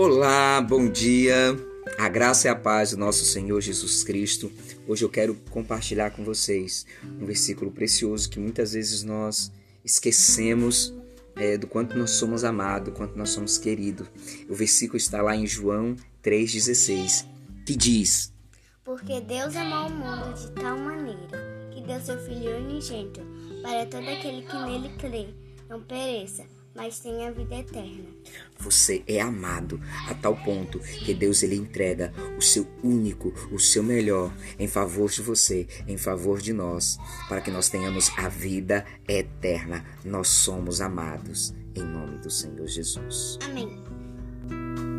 Olá, bom dia. A graça e a paz do nosso Senhor Jesus Cristo. Hoje eu quero compartilhar com vocês um versículo precioso que muitas vezes nós esquecemos é, do quanto nós somos amados, do quanto nós somos queridos. O versículo está lá em João 3,16, que diz: Porque Deus amou o mundo de tal maneira que deu seu Filho unigênito para todo aquele que nele crê, não pereça, mas tem a vida eterna. Você é amado a tal ponto que Deus ele entrega o seu único, o seu melhor em favor de você, em favor de nós, para que nós tenhamos a vida eterna. Nós somos amados em nome do Senhor Jesus. Amém.